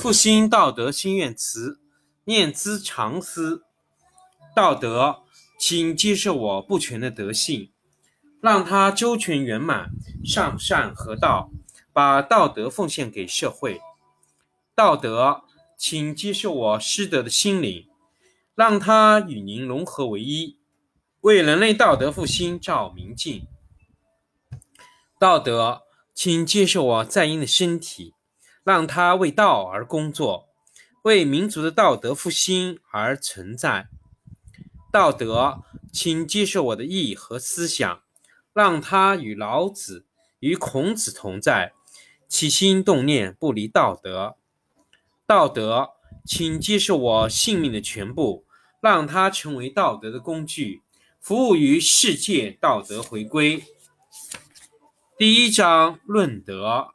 复兴道德心愿词，念兹常思。道德，请接受我不全的德性，让它周全圆满，上善合道，把道德奉献给社会。道德，请接受我失德的心灵，让它与您融合为一，为人类道德复兴照明镜。道德，请接受我在阴的身体。让他为道而工作，为民族的道德复兴而存在。道德，请接受我的意和思想，让他与老子、与孔子同在，起心动念不离道德。道德，请接受我性命的全部，让它成为道德的工具，服务于世界道德回归。第一章论德。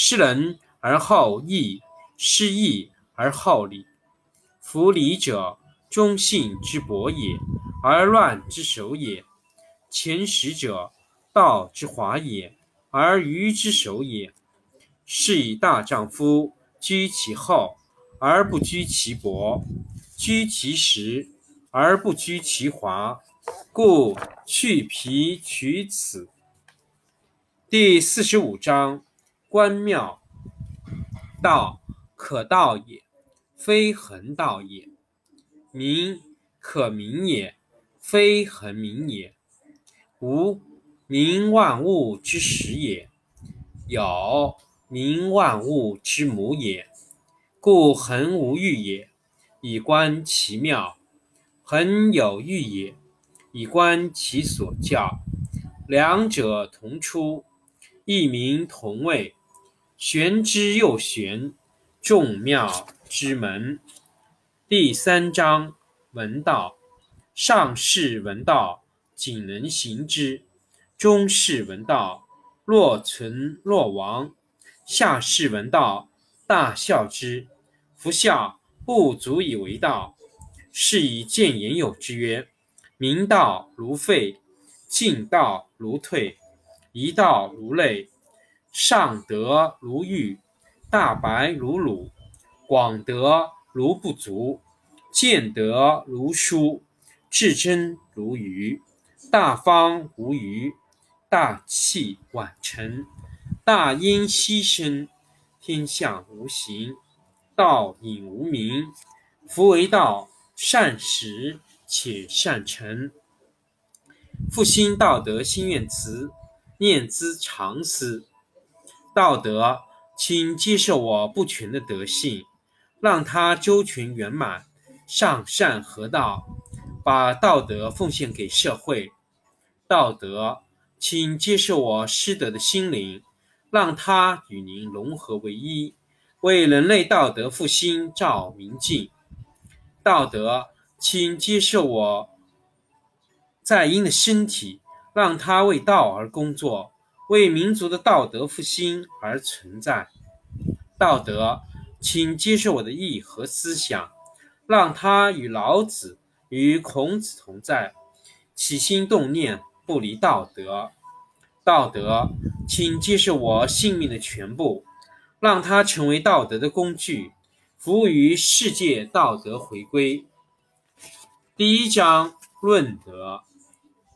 失仁而好义，失义而好礼。夫礼者，忠信之薄也，而乱之首也；前识者，道之华也，而愚之首也。是以大丈夫居其厚而不居其薄，居其实而不居其华。故去皮取此。第四十五章。观妙，道可道也，非恒道也；名可名也，非恒名也。无名，万物之始也；有名，万物之母也。故恒无欲也，以观其妙；恒有欲也，以观其所教。两者同出，异名同谓。玄之又玄，众妙之门。第三章：闻道。上士闻道，仅能行之；中士闻道，若存若亡；下士闻道，大笑之。夫笑，不足以为道。是以见言有之曰：明道如废，进道如退，一道如累。上德如玉，大白如鲁，广德如不足，见德如疏，至真如愚，大方无余，大器晚成，大音希声，天下无形，道隐无名。夫为道，善始且善成。复兴道德心愿词，念兹常思。道德，请接受我不全的德性，让它周全圆满，上善合道，把道德奉献给社会。道德，请接受我失德的心灵，让它与您融合为一，为人类道德复兴照明镜。道德，请接受我在阴的身体，让它为道而工作。为民族的道德复兴而存在。道德，请接受我的意和思想，让它与老子、与孔子同在，起心动念不离道德。道德，请接受我性命的全部，让它成为道德的工具，服务于世界道德回归。第一章论德：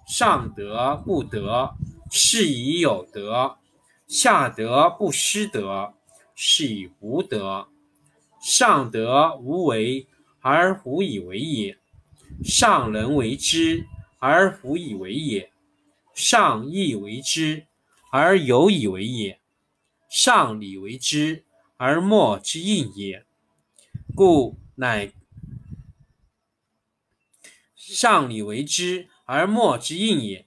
上德不德。是以有德，下德不失德，是以无德。上德无为而无以为也，上人为之而无以为也；上义为之而有以为也；上礼为之而莫之应也。故乃上礼为之而莫之应也。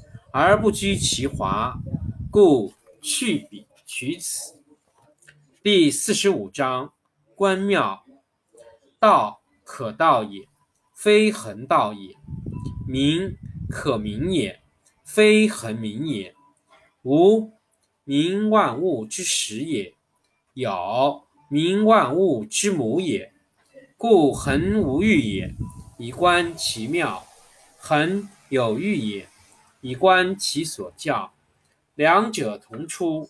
而不居其华，故去彼取此。第四十五章：关庙。道可道也，非恒道也；名可名也，非恒名也。无名，万物之始也；有名，万物之母也。故恒无欲也，以观其妙；恒有欲也，以观其所教。两者同出，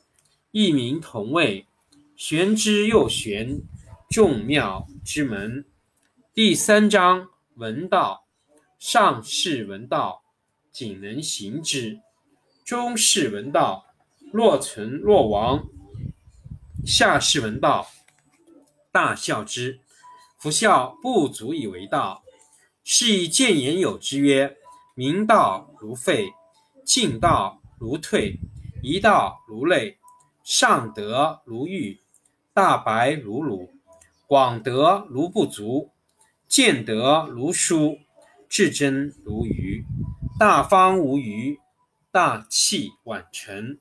异名同谓。玄之又玄，众妙之门。第三章：闻道。上士闻道，仅能行之；中士闻道，若存若亡；下士闻道，大笑之。夫笑不足以为道，是以见言有之曰：明道如废，进道如退，一道如累，上德如玉。大白如鲁，广德如不足，见德如疏，至真如愚。大方无余，大器晚成，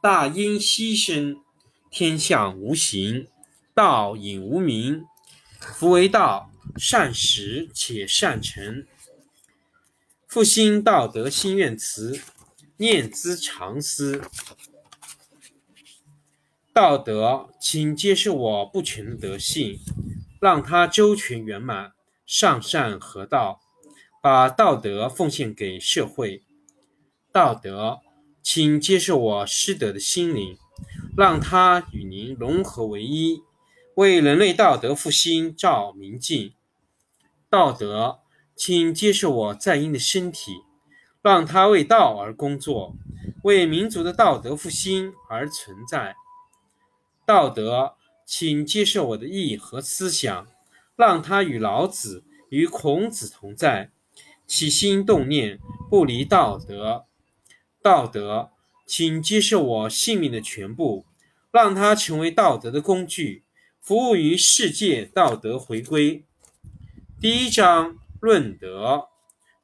大音希声，天下无形，道隐无名。夫为道，善始且善成。复兴道德心愿词，念兹常思。道德，请接受我不全的德性，让它周全圆满，上善合道，把道德奉献给社会。道德，请接受我失德的心灵，让它与您融合为一，为人类道德复兴照明镜。道德，请接受我在阴的身体，让它为道而工作，为民族的道德复兴而存在。道德，请接受我的意和思想，让它与老子、与孔子同在，起心动念不离道德。道德，请接受我性命的全部，让它成为道德的工具，服务于世界道德回归。第一章论德：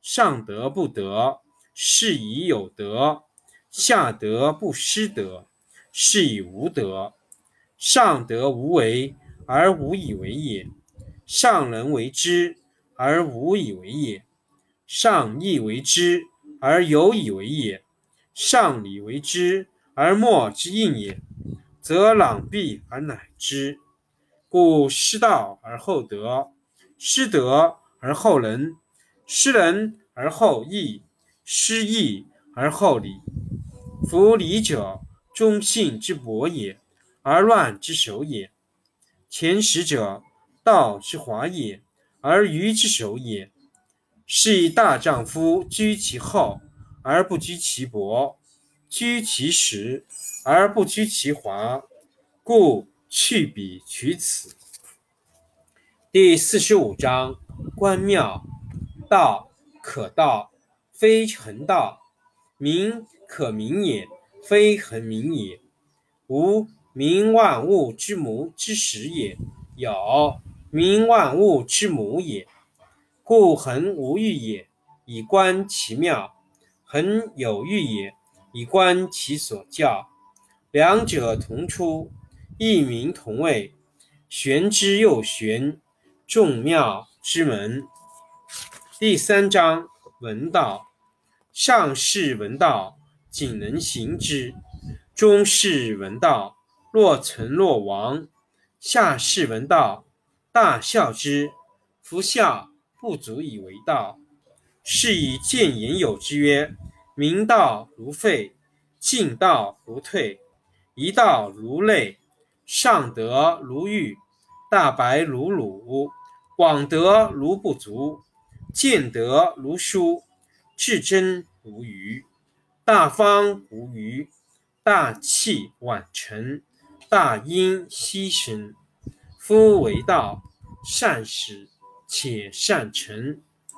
上德不德，是以有德；下德不失德，是以无德。上德无为而无以为也，上人为之而无以为也，上义为之而有以为也，上礼为之而莫之应也，则攘臂而乃之。故失道而后德，失德而后仁，失仁而后义，失义而后礼。夫礼者，忠信之薄也。而乱之首也。前识者，道之华也，而愚之首也。是以大丈夫居其厚而不居其薄，居其实而不居其华，故去彼取此。第四十五章：关庙。道可道，非恒道；名可名也，非恒名也。无。名万物之母之始也，有名万物之母也。故恒无欲也，以观其妙；恒有欲也，以观其所教。两者同出，异名同谓。玄之又玄，众妙之门。第三章：闻道。上士闻道，仅能行之；中士闻道。若存若亡，下士闻道，大笑之。夫笑不足以为道，是以见言有之曰：明道如废，进道如退，一道如累，上德如玉，大白如鲁，广德如不足，见德如疏，至真无余，大方无余，大器晚成。大音希声，夫为道，善始且善成。